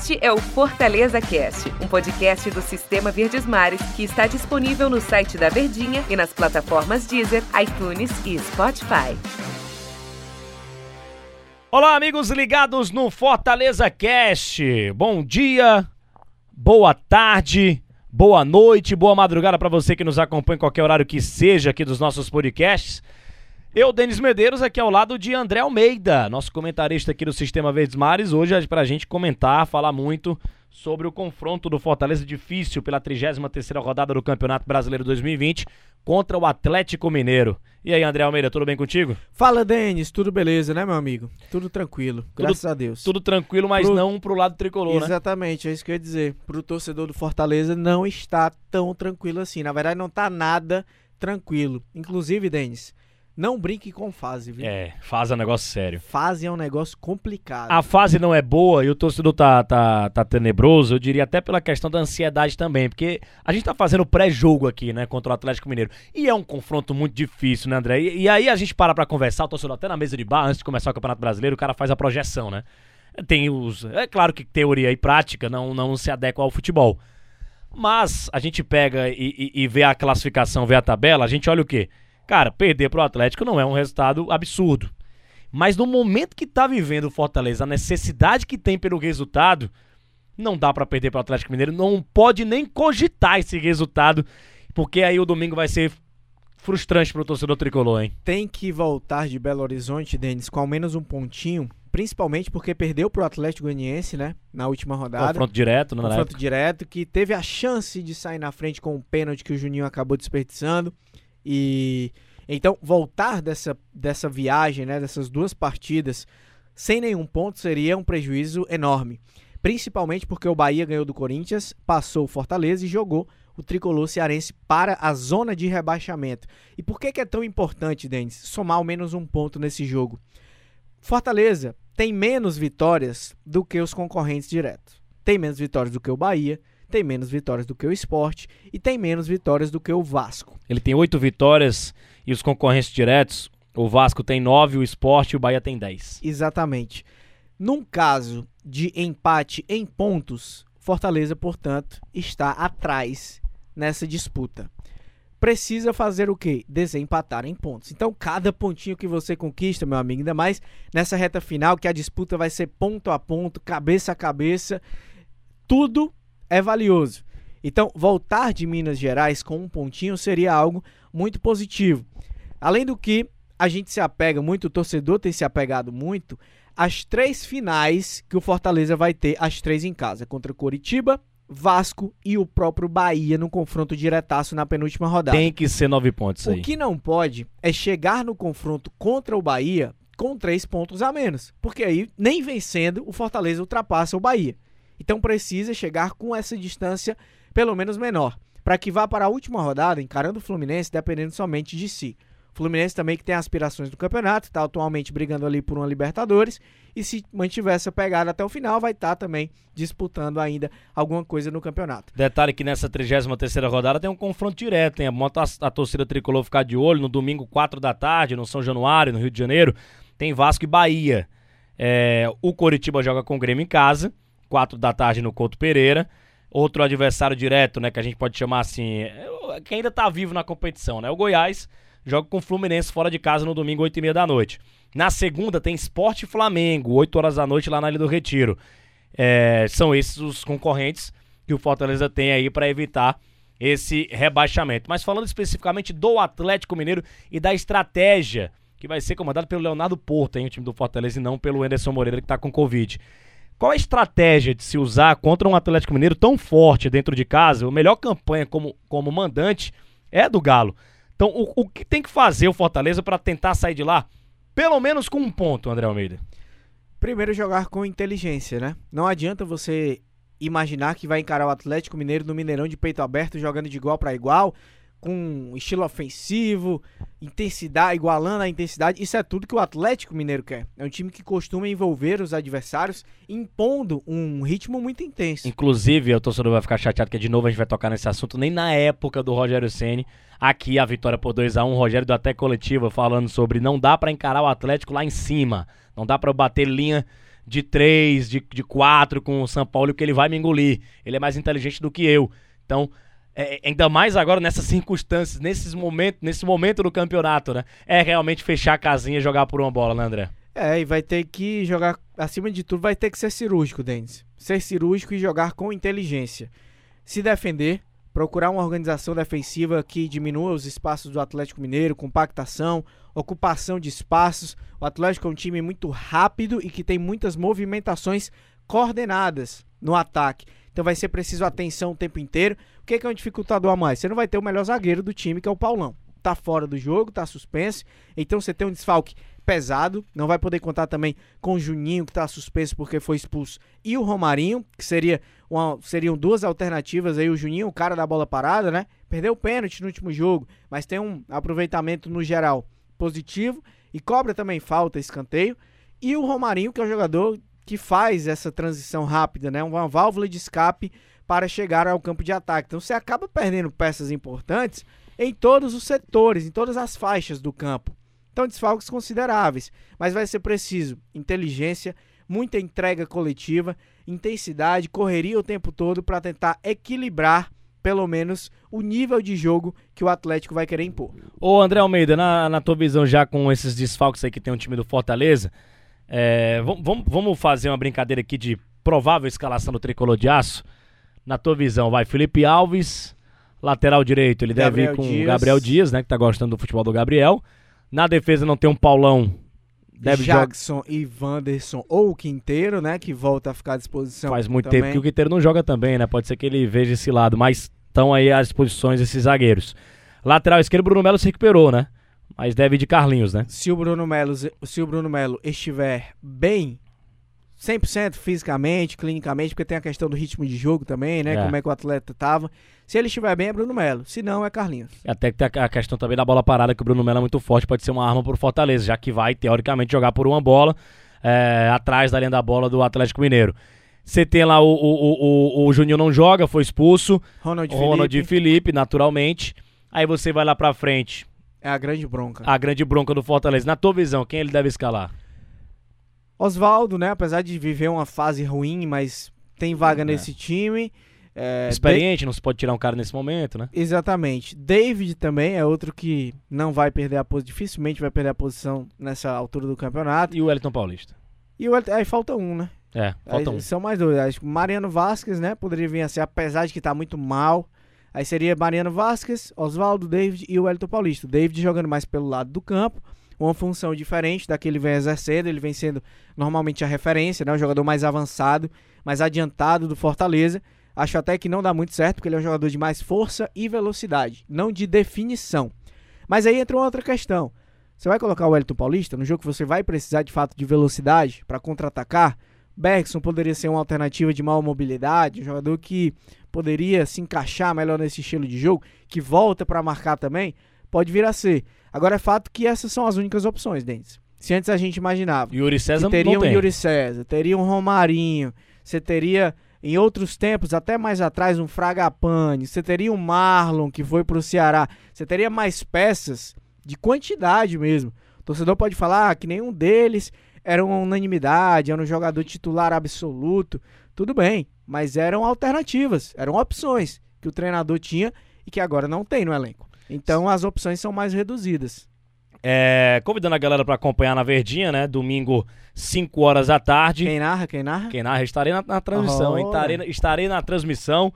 Este é o Fortaleza Cast, um podcast do Sistema Verdes Mares que está disponível no site da Verdinha e nas plataformas Deezer, iTunes e Spotify. Olá, amigos ligados no Fortaleza Cast. Bom dia, boa tarde, boa noite, boa madrugada para você que nos acompanha em qualquer horário que seja aqui dos nossos podcasts. Eu, Denis Medeiros, aqui ao lado de André Almeida, nosso comentarista aqui do Sistema Verdes Mares, hoje é pra gente comentar, falar muito sobre o confronto do Fortaleza difícil pela 33ª rodada do Campeonato Brasileiro 2020 contra o Atlético Mineiro. E aí, André Almeida, tudo bem contigo? Fala, Denis, tudo beleza, né, meu amigo? Tudo tranquilo, graças a Deus. Tudo tranquilo, mas Pro- não pro lado tricolor, né? Exatamente, é isso que eu ia dizer. Pro torcedor do Fortaleza não está tão tranquilo assim. Na verdade, não tá nada tranquilo. Inclusive, Denis, não brinque com fase, viu? É, faz um negócio sério. Fase é um negócio complicado. A fase não é boa e o torcedor tá, tá, tá tenebroso, eu diria até pela questão da ansiedade também, porque a gente tá fazendo pré-jogo aqui, né, contra o Atlético Mineiro. E é um confronto muito difícil, né, André? E, e aí a gente para pra conversar, o torcedor até na mesa de bar, antes de começar o Campeonato Brasileiro, o cara faz a projeção, né? Tem os. É claro que teoria e prática não, não se adequam ao futebol. Mas a gente pega e, e- e vê a classificação, vê a tabela, a gente olha o quê? Cara, perder pro Atlético não é um resultado absurdo. Mas no momento que tá vivendo o Fortaleza, a necessidade que tem pelo resultado, não dá pra perder pro Atlético Mineiro, não pode nem cogitar esse resultado, porque aí o domingo vai ser frustrante pro torcedor tricolor, hein? Tem que voltar de Belo Horizonte, Denis, com ao menos um pontinho, principalmente porque perdeu pro Atlético Goianiense, né, na última rodada. Confronto direto, né, confronto direto, que teve a chance de sair na frente com o pênalti que o Juninho acabou desperdiçando. E então voltar dessa, dessa viagem, né, dessas duas partidas sem nenhum ponto seria um prejuízo enorme. Principalmente porque o Bahia ganhou do Corinthians, passou o Fortaleza e jogou o tricolor cearense para a zona de rebaixamento. E por que, que é tão importante, Denis, somar ao menos um ponto nesse jogo? Fortaleza tem menos vitórias do que os concorrentes diretos. Tem menos vitórias do que o Bahia, tem menos vitórias do que o Sport e tem menos vitórias do que o Vasco. Ele tem oito vitórias e os concorrentes diretos, o Vasco tem nove, o Sport e o Bahia tem dez. Exatamente. Num caso de empate em pontos, Fortaleza, portanto, está atrás nessa disputa. Precisa fazer o quê? Desempatar em pontos. Então, cada pontinho que você conquista, meu amigo, ainda mais nessa reta final, que a disputa vai ser ponto a ponto, cabeça a cabeça, tudo é valioso. Então, voltar de Minas Gerais com um pontinho seria algo muito positivo. Além do que, a gente se apega muito, o torcedor tem se apegado muito às três finais que o Fortaleza vai ter, as três em casa, contra Coritiba, Vasco e o próprio Bahia no confronto diretaço na penúltima rodada. Tem que ser nove pontos aí. O que não pode é chegar no confronto contra o Bahia com três pontos a menos, porque aí nem vencendo o Fortaleza ultrapassa o Bahia. Então precisa chegar com essa distância pelo menos menor, para que vá para a última rodada encarando o Fluminense dependendo somente de si. O Fluminense também que tem aspirações do campeonato, está atualmente brigando ali por uma Libertadores e se mantiver essa pegada até o final vai estar também disputando ainda alguma coisa no campeonato. Detalhe que nessa 33ª rodada tem um confronto direto, hein? A, a torcida tricolor ficar de olho no domingo, 4 da tarde, no São Januário, no Rio de Janeiro, tem Vasco e Bahia. É, o Coritiba joga com o Grêmio em casa, 4 da tarde no Couto Pereira. Outro adversário direto, né, que a gente pode chamar assim, que ainda tá vivo na competição, né? O Goiás joga com o Fluminense fora de casa no domingo, 8 e meia da noite. Na segunda tem Esporte Flamengo, 8 horas da noite lá na Ilha do Retiro. É, são esses os concorrentes que o Fortaleza tem aí para evitar esse rebaixamento. Mas falando especificamente do Atlético Mineiro e da estratégia que vai ser comandada pelo Leonardo Porto, hein, o time do Fortaleza, e não pelo Anderson Moreira que tá com Covid. Qual a estratégia de se usar contra um Atlético Mineiro tão forte dentro de casa? A melhor campanha como, como mandante é do Galo. Então, o, o que tem que fazer o Fortaleza para tentar sair de lá? Pelo menos com um ponto, André Almeida. Primeiro jogar com inteligência, né? Não adianta você imaginar que vai encarar o Atlético Mineiro no Mineirão de peito aberto, jogando de igual para igual, com estilo ofensivo, intensidade, igualando a intensidade. Isso é tudo que o Atlético Mineiro quer. É um time que costuma envolver os adversários, impondo um ritmo muito intenso. Inclusive, o torcedor vai ficar chateado que de novo a gente vai tocar nesse assunto. Nem na época do Rogério Ceni, aqui a vitória por 2 a 1 Rogério do Até Coletiva falando sobre não dá pra encarar o Atlético lá em cima. Não dá pra bater linha de três, de, de quatro com o São Paulo, que ele vai me engolir. Ele é mais inteligente do que eu. Então, é, ainda mais agora nessas circunstâncias, nesses momentos, nesse momento do campeonato, né? É realmente fechar a casinha e jogar por uma bola, né, André? É, e vai ter que jogar, acima de tudo, vai ter que ser cirúrgico, Denis. Ser cirúrgico e jogar com inteligência. Se defender, procurar uma organização defensiva que diminua os espaços do Atlético Mineiro, compactação, ocupação de espaços. O Atlético é um time muito rápido e que tem muitas movimentações coordenadas no ataque. Então vai ser preciso atenção o tempo inteiro. O que é, que é um dificultador a mais? Você não vai ter o melhor zagueiro do time, que é o Paulão. Tá fora do jogo, tá suspenso. Então você tem um desfalque pesado. Não vai poder contar também com o Juninho, que tá suspenso porque foi expulso, e o Romarinho, que seria uma, seriam duas alternativas aí. O Juninho, o cara da bola parada, né? Perdeu o pênalti no último jogo, mas tem um aproveitamento no geral positivo e cobra também falta, escanteio. E o Romarinho, que é o jogador que faz essa transição rápida, né? Uma válvula de escape para chegar ao campo de ataque. Então você acaba perdendo peças importantes em todos os setores, em todas as faixas do campo. Então desfalques consideráveis, mas vai ser preciso inteligência, muita entrega coletiva, intensidade, correria o tempo todo para tentar equilibrar pelo menos o nível de jogo que o Atlético vai querer impor. Ô André Almeida, na, na tua visão já com esses desfalques aí que tem um time do Fortaleza, é, vamos, vamos fazer uma brincadeira aqui de provável escalação do tricolor de aço. Na tua visão, vai Felipe Alves, lateral direito, ele Gabriel deve ir com o Gabriel Dias, né, que tá gostando do futebol do Gabriel. Na defesa não tem um Paulão. Deve Jackson joga... e Wanderson ou o Quinteiro, né, que volta a ficar à disposição. Faz muito também. tempo que o Quinteiro não joga também, né? Pode ser que ele veja esse lado, mas estão aí às disposições esses zagueiros. Lateral esquerdo, Bruno Melo se recuperou, né? Mas deve de Carlinhos, né? Se o Bruno Melo, se o Bruno Melo estiver bem, 100% fisicamente, clinicamente, porque tem a questão do ritmo de jogo também, né? É. Como é que o atleta tava. Se ele estiver bem, é Bruno Melo. Se não, é Carlinhos. Até que tem a questão também da bola parada, que o Bruno Melo é muito forte, pode ser uma arma pro Fortaleza, já que vai, teoricamente, jogar por uma bola é, atrás da linha da bola do Atlético Mineiro. Você tem lá o, o, o, o Juninho não joga, foi expulso. Ronald, Ronald Felipe. Felipe, naturalmente. Aí você vai lá pra frente. É a grande bronca. A grande bronca do Fortaleza. Na tua visão, quem ele deve escalar? Oswaldo, né? Apesar de viver uma fase ruim, mas tem vaga é. nesse time. É, Experiente, não se pode tirar um cara nesse momento, né? Exatamente. David também é outro que não vai perder a posição, dificilmente vai perder a posição nessa altura do campeonato. E o Wellington Paulista? E o Wellington, aí falta um, né? É, falta aí, um. São mais dois. Acho que Mariano Vasquez, né? Poderia vir a ser, apesar de que tá muito mal. Aí seria Mariano Vasquez, Oswaldo, David e o Wellington Paulista. David jogando mais pelo lado do campo, uma função diferente da que ele vem exercendo. Ele vem sendo normalmente a referência, né? O jogador mais avançado, mais adiantado do Fortaleza. Acho até que não dá muito certo, porque ele é um jogador de mais força e velocidade, não de definição. Mas aí entra uma outra questão. Você vai colocar o Wellington Paulista no jogo que você vai precisar de fato de velocidade para contra-atacar? Bergson poderia ser uma alternativa de maior mobilidade, um jogador que poderia se encaixar melhor nesse estilo de jogo, que volta para marcar também, pode vir a ser. Agora é fato que essas são as únicas opções, Dentes. Se antes a gente imaginava Yuri César que teria um tem. Yuri César, teria um Romarinho, você teria em outros tempos, até mais atrás, um Fragapane, você teria um Marlon que foi para o Ceará, você teria mais peças de quantidade mesmo. O torcedor pode falar ah, que nenhum deles era uma unanimidade, era um jogador titular absoluto. Tudo bem, mas eram alternativas, eram opções que o treinador tinha e que agora não tem no elenco. Então as opções são mais reduzidas. É, convidando a galera para acompanhar na Verdinha, né? Domingo, 5 horas da tarde. Quem narra? Quem narra? Quem narra? Estarei na, na transmissão, oh. Estarei, estarei na transmissão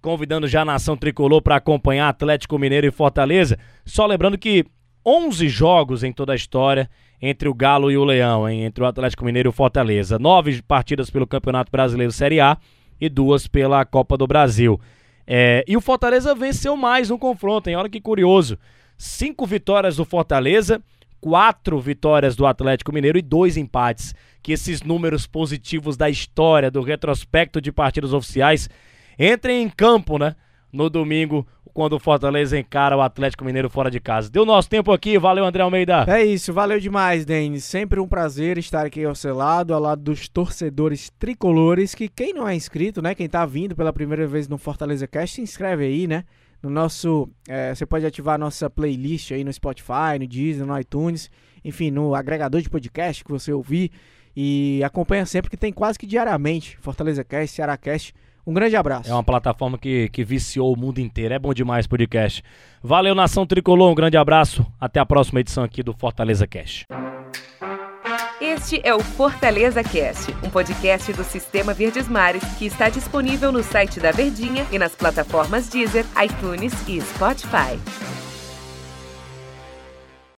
convidando já a nação tricolor para acompanhar Atlético Mineiro e Fortaleza. Só lembrando que 11 jogos em toda a história entre o Galo e o Leão, hein? entre o Atlético Mineiro e o Fortaleza. Nove partidas pelo Campeonato Brasileiro Série A e duas pela Copa do Brasil. É, e o Fortaleza venceu mais no confronto, hein? Olha que curioso. Cinco vitórias do Fortaleza, quatro vitórias do Atlético Mineiro e dois empates. Que esses números positivos da história, do retrospecto de partidas oficiais, entrem em campo, né? No domingo, quando o Fortaleza encara o Atlético Mineiro fora de casa. Deu nosso tempo aqui, valeu André Almeida. É isso, valeu demais, Denis. Sempre um prazer estar aqui ao seu lado, ao lado dos torcedores tricolores, que quem não é inscrito, né, quem tá vindo pela primeira vez no Fortaleza Cast, se inscreve aí, né? No nosso, é, você pode ativar a nossa playlist aí no Spotify, no Deezer, no iTunes, enfim, no agregador de podcast que você ouvir E acompanha sempre que tem quase que diariamente Fortaleza Cast, Ceará Cast. Um grande abraço. É uma plataforma que, que viciou o mundo inteiro. É bom demais podcast. Valeu, Nação Tricolor. Um grande abraço. Até a próxima edição aqui do Fortaleza Cast. Este é o Fortaleza Cast, um podcast do Sistema Verdes Mares que está disponível no site da Verdinha e nas plataformas Deezer, iTunes e Spotify.